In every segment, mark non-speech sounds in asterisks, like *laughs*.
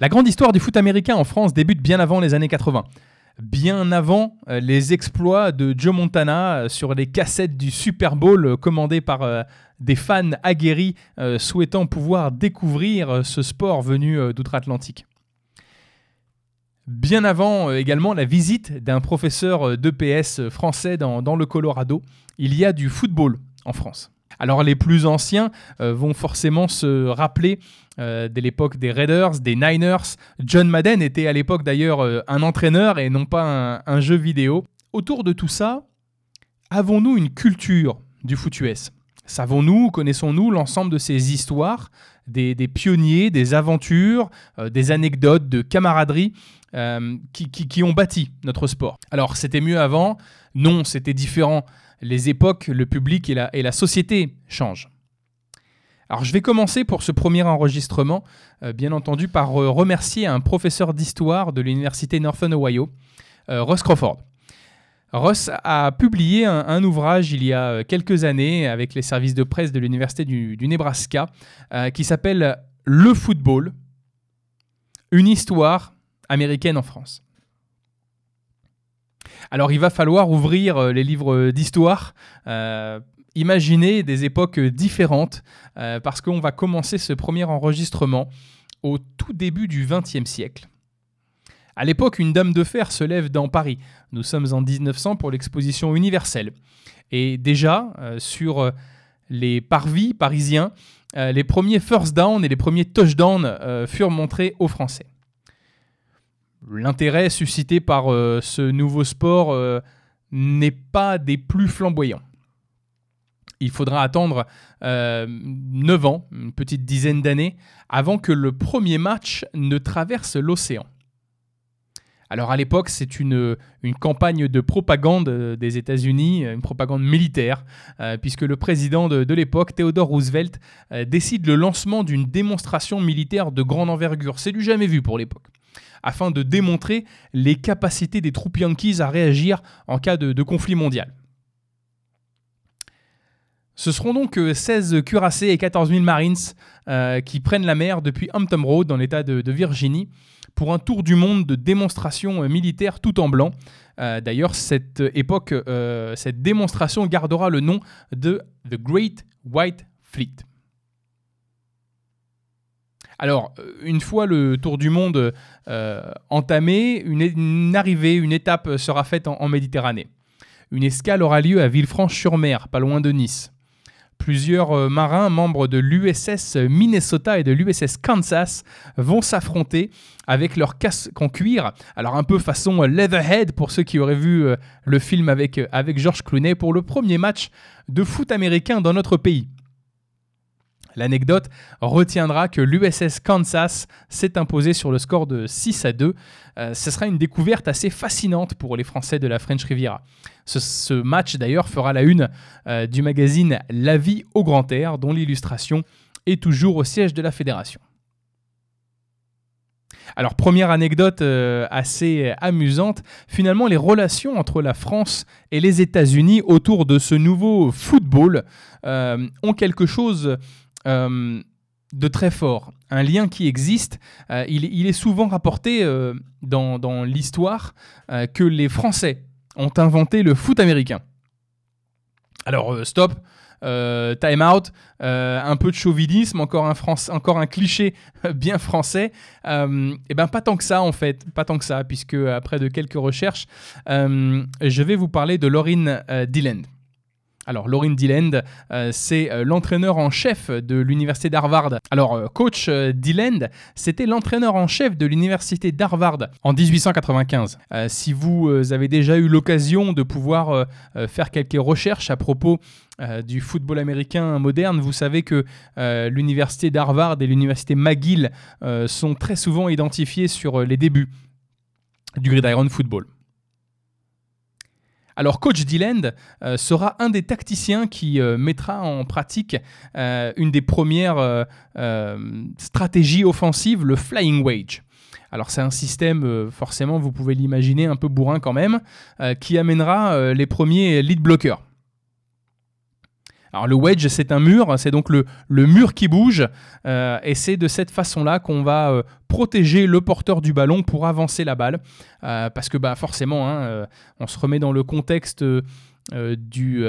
La grande histoire du foot américain en France débute bien avant les années 80 bien avant euh, les exploits de Joe Montana euh, sur les cassettes du Super Bowl euh, commandées par des fans aguerris souhaitant pouvoir découvrir ce sport venu d'outre-Atlantique. Bien avant également la visite d'un professeur d'EPS français dans le Colorado, il y a du football en France. Alors les plus anciens euh, vont forcément se rappeler euh, de l'époque des Raiders, des Niners. John Madden était à l'époque d'ailleurs euh, un entraîneur et non pas un, jeu vidéo. Autour de tout ça, avons-nous une culture du foot US Savons-nous, connaissons-nous l'ensemble de ces histoires, des, pionniers, des aventures, des anecdotes de camaraderie qui ont bâti notre sport? Alors c'était mieux avant Non, c'était différent les époques, le public et la, société changent. Alors je vais commencer pour ce premier enregistrement, euh, bien entendu, par euh, remercier un professeur d'histoire de l'université Northern Ohio, euh, Russ Crawford. Russ a publié un, ouvrage il y a quelques années avec les services de presse de l'université du, Nebraska qui s'appelle Le football, une histoire américaine en France. Alors il va falloir ouvrir euh, les livres d'histoire. Euh, imaginer des époques différentes euh, parce qu'on va commencer ce premier enregistrement au tout début du XXe siècle. À l'époque, une dame de fer se lève dans Paris. Nous sommes en 1900 pour l'exposition universelle. Et déjà, sur les parvis parisiens, les premiers first down et les premiers touchdowns furent montrés aux Français l'intérêt suscité par euh, ce nouveau sport euh, n'est pas des plus flamboyants. Il faudra attendre 9 euh, ans, une petite dizaine d'années, avant que le premier match ne traverse l'océan. Alors à l'époque, c'est une, campagne de propagande des États-Unis, une propagande militaire, puisque le président de, l'époque, Theodore Roosevelt, décide le lancement d'une démonstration militaire de grande envergure. C'est du jamais vu pour l'époque afin de démontrer les capacités des troupes yankees à réagir en cas de, conflit mondial. Ce seront donc 16 euh, cuirassés et 14 000 Marines euh, qui prennent la mer depuis Hampton Road dans l'état de, Virginie pour un tour du monde de démonstration euh, militaire tout en blanc. D'ailleurs, cette époque, cette démonstration gardera le nom de The Great White Fleet. Alors, euh, une fois le tour du monde euh, entamé, une, arrivée, une étape sera faite en, Méditerranée. Une escale aura lieu à Villefranche-sur-Mer, pas loin de Nice. Plusieurs euh, marins, membres de l'USS Minnesota et de l'USS Kansas, vont s'affronter avec leurs casques en cuir. Alors un peu façon Leatherhead pour ceux qui auraient vu le film avec, avec George Clooney pour le premier match de foot américain dans notre pays. L'anecdote retiendra que l'USS Kansas s'est imposé sur le score de 6 à 2. Euh, ce sera une découverte assez fascinante pour les Français de la French Riviera. Ce, match d'ailleurs fera la une euh, du magazine La vie au grand air, dont l'illustration est toujours au siège de la fédération. Alors première anecdote euh, assez amusante, finalement les relations entre la France et les États-Unis autour de ce nouveau football ont quelque chose de très fort, un lien qui existe. Euh, il, est souvent rapporté euh, dans, l'histoire que les Français ont inventé le foot américain. Alors, stop, time out, un peu de chauvinisme, encore un, encore un cliché bien français. et eh ben pas tant que ça en fait, pas tant que ça, puisque après de quelques recherches, je vais vous parler de Laurine Dilland. Alors, Lauren Dilland, euh, c'est euh, l'entraîneur en chef de l'université d'Harvard. Alors, euh, coach Dilland, c'était l'entraîneur en chef de l'université d'Harvard en 1895. si vous avez déjà eu l'occasion de pouvoir faire quelques recherches à propos du football américain moderne, vous savez que l'université d'Harvard et l'université McGill sont très souvent identifiées sur les débuts du gridiron football. Alors coach Dylan euh, sera un des tacticiens qui euh, mettra en pratique euh, une des premières stratégies offensives, le flying wage. Alors c'est un système, forcément vous pouvez l'imaginer, un peu bourrin quand même, qui amènera les premiers lead blockers. Alors le wedge, c'est un mur, c'est donc le, mur qui bouge, euh, et c'est de cette façon-là qu'on va euh, protéger le porteur du ballon pour avancer la balle, euh, parce que bah, forcément, hein, on se remet dans le contexte du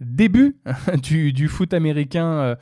début *laughs* du, du, foot américain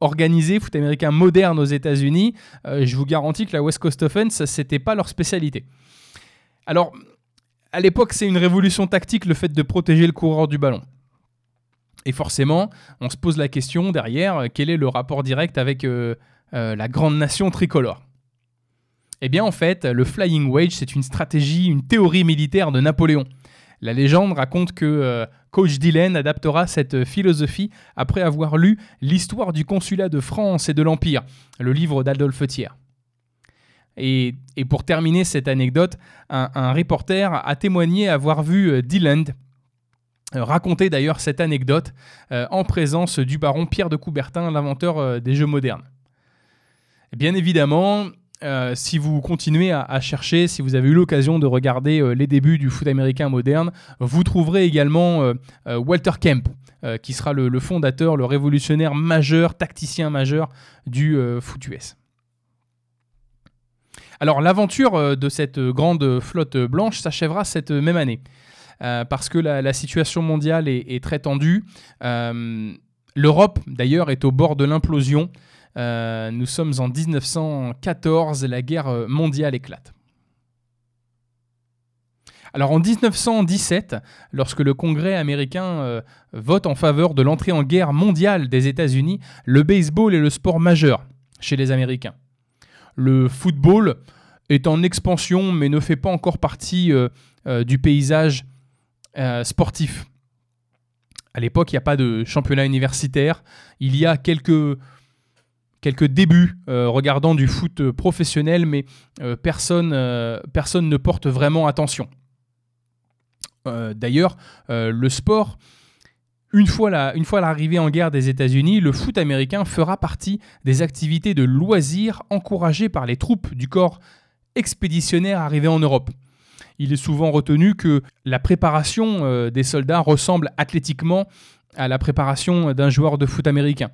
organisé, foot américain moderne aux États-Unis. je vous garantis que la West Coast Offense, c'était pas leur spécialité. Alors, à l'époque, c'est une révolution tactique le fait de protéger le coureur du ballon. Et forcément, on se pose la question derrière, euh, quel est le rapport direct avec euh, euh, la grande nation tricolore? Eh bien en fait, le Flying Wage, c'est une stratégie, une théorie militaire de Napoléon. La légende raconte que Coach Dylan adaptera cette philosophie après avoir lu L'histoire du consulat de France et de l'Empire, le livre d'Adolphe Thiers. Et, pour terminer cette anecdote, un, reporter a témoigné avoir vu Dylan raconter d'ailleurs cette anecdote euh, en présence du baron Pierre de Coubertin, l'inventeur euh, des jeux modernes. Bien évidemment, si vous continuez à, chercher, si vous avez eu l'occasion de regarder les débuts du foot américain moderne, vous trouverez également Walter Kemp, qui sera le, fondateur, le révolutionnaire majeur, tacticien majeur du foot US. Alors l'aventure de cette grande flotte blanche s'achèvera cette même année. Euh, parce que la, situation mondiale est, très tendue. Euh, L'Europe, d'ailleurs, est au bord de l'implosion. Euh, nous sommes en 1914, la guerre mondiale éclate. Alors en 1917, lorsque le Congrès américain vote en faveur de l'entrée en guerre mondiale des États-Unis, le baseball est le sport majeur chez les Américains. Le football est en expansion mais ne fait pas encore partie du paysage euh, sportif. À l'époque, il n'y a pas de championnat universitaire. Il y a quelques, débuts euh, regardant du foot professionnel, mais euh, personne, personne ne porte vraiment attention. D'ailleurs, le sport, une fois, l'arrivée en guerre des États-Unis, le foot américain fera partie des activités de loisirs encouragées par les troupes du corps expéditionnaire arrivé en Europe il est souvent retenu que la préparation euh, des soldats ressemble athlétiquement à la préparation d'un joueur de foot américain.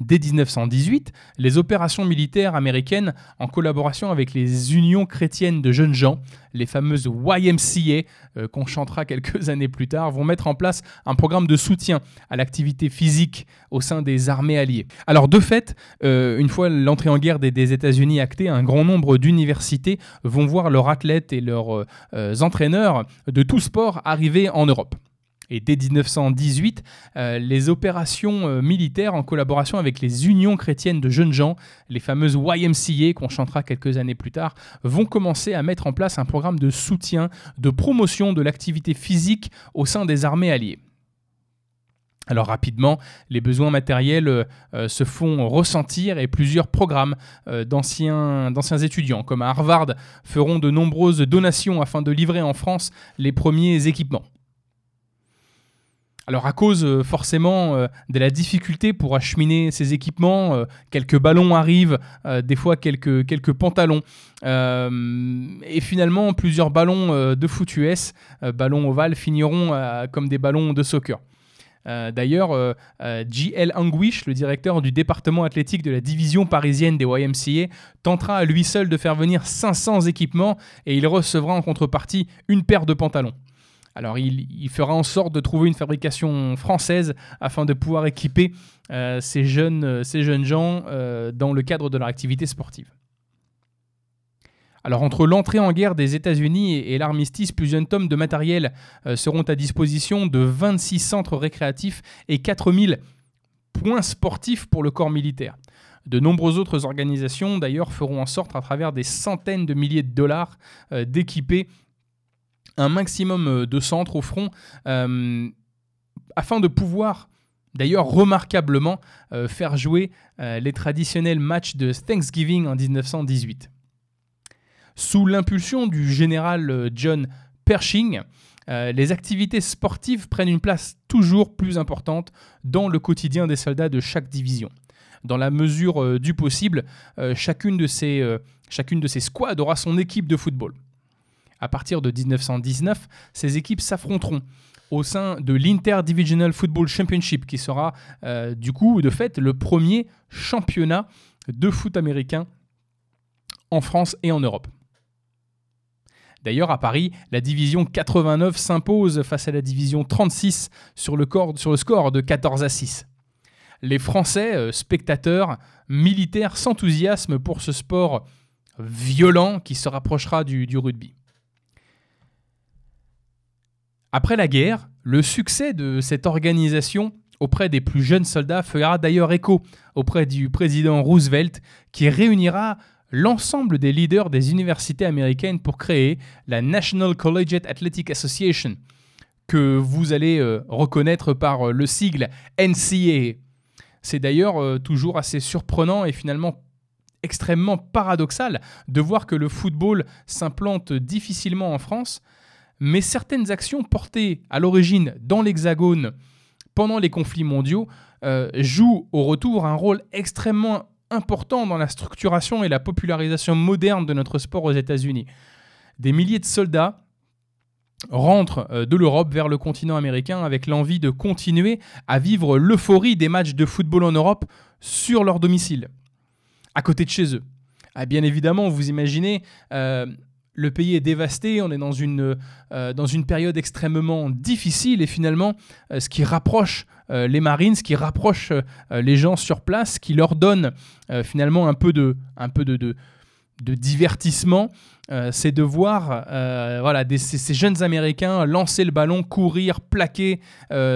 Dès 1918, les opérations militaires américaines, en collaboration avec les unions chrétiennes de jeunes gens, les fameuses YMCA, euh, qu'on chantera *laughs* quelques années plus tard, vont mettre en place un programme de soutien à l'activité physique au sein des armées alliées. Alors de fait, euh, une fois l'entrée en guerre des, États-Unis actée, un grand nombre d'universités vont voir leurs athlètes et leurs euh, entraîneurs de tout sport arriver en Europe. Et dès 1918, euh, les opérations euh, militaires en collaboration avec les unions chrétiennes de jeunes gens, les fameuses YMCA qu'on chantera quelques années plus tard, vont commencer à mettre en place un programme de soutien, de promotion de l'activité physique au sein des armées alliées. Alors rapidement, les besoins matériels euh, se font ressentir et plusieurs programmes d'anciens étudiants, comme à Harvard, feront de nombreuses donations afin de livrer en France les premiers équipements. Alors à cause euh, forcément euh, de la difficulté pour acheminer ces équipements, euh, quelques ballons arrivent, des fois quelques, pantalons. et finalement, plusieurs ballons de foot US, ballons ovales, finiront comme des ballons de soccer. D'ailleurs, J.L. Anguish, le directeur du département athlétique de la division parisienne des YMCA, tentera à lui seul de faire venir 500 équipements et il recevra en contrepartie une paire de pantalons. Alors il, fera en sorte de trouver une fabrication française afin de pouvoir équiper euh, ces, jeunes, euh, ces, jeunes, gens euh, dans le cadre de leur activité sportive. Alors entre l'entrée en guerre des États-Unis et, l'armistice, plusieurs tonnes de matériel seront à disposition de 26 centres récréatifs et 4000 points sportifs pour le corps militaire. De nombreuses autres organisations d'ailleurs feront en sorte à travers des centaines de milliers de dollars d'équiper un maximum euh, de centres au front euh, afin de pouvoir d'ailleurs remarquablement euh, faire jouer les traditionnels matchs de Thanksgiving en 1918. Sous l'impulsion du général John Pershing, les activités sportives prennent une place toujours plus importante dans le quotidien des soldats de chaque division. Dans la mesure du possible, chacune, de ces, chacune de ces squads aura son équipe de football. À partir de 1919, ces équipes s'affronteront au sein de l'Interdivisional Football Championship, qui sera euh, du coup, de fait, le premier championnat de foot américain en France et en Europe. D'ailleurs, à Paris, la division 89 s'impose face à la division 36 sur le, score de 14 à 6. Les Français, euh, spectateurs, militaires, s'enthousiasment pour ce sport violent qui se rapprochera du rugby. Après la guerre, le succès de cette organisation auprès des plus jeunes soldats fera d'ailleurs écho auprès du président Roosevelt qui réunira l'ensemble des leaders des universités américaines pour créer la National Collegiate Athletic Association, que vous allez euh, reconnaître par euh, le sigle NCAA. C'est d'ailleurs euh, toujours assez surprenant et finalement extrêmement paradoxal de voir que le football s'implante difficilement en France, mais certaines actions portées à l'origine dans l'Hexagone pendant les conflits mondiaux jouent au retour un rôle extrêmement important dans la structuration et la popularisation moderne de notre sport aux États-Unis. Des milliers de soldats rentrent euh, de l'Europe vers le continent américain avec l'envie de continuer à vivre l'euphorie des matchs de football en Europe sur leur domicile, à côté de chez eux. Ah, bien évidemment, vous imaginez, euh, le pays est dévasté, on est dans une, euh, période extrêmement difficile et finalement, ce qui rapproche euh, les Marines, qui rapproche euh, les gens sur place, qui leur donne euh, finalement un peu de, divertissement, c'est de voir voilà, ces, jeunes Américains lancer le ballon, courir, plaquer,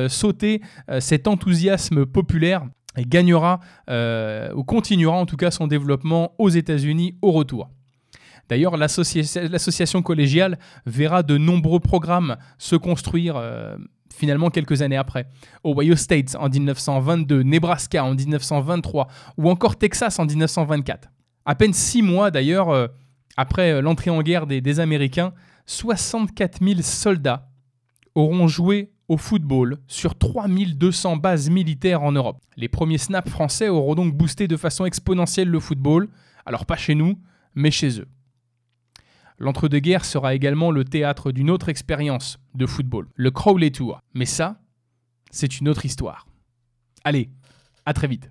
sauter. cet enthousiasme populaire gagnera ou continuera en tout cas son développement aux États-Unis au retour. D'ailleurs, l'association collégiale verra de nombreux programmes se construire finalement quelques années après. Ohio State en 1922, Nebraska en 1923 ou encore Texas en 1924. À peine six mois d'ailleurs euh, après euh, l'entrée en guerre des, des Américains, 64 000 soldats auront joué au football sur 3200 bases militaires en Europe. Les premiers snaps français auront donc boosté de façon exponentielle le football, alors pas chez nous, mais chez eux. L'entre-deux-guerres sera également le théâtre d'une autre expérience de football, le Crowley Tour. Mais ça, c'est une autre histoire. Allez, à très vite.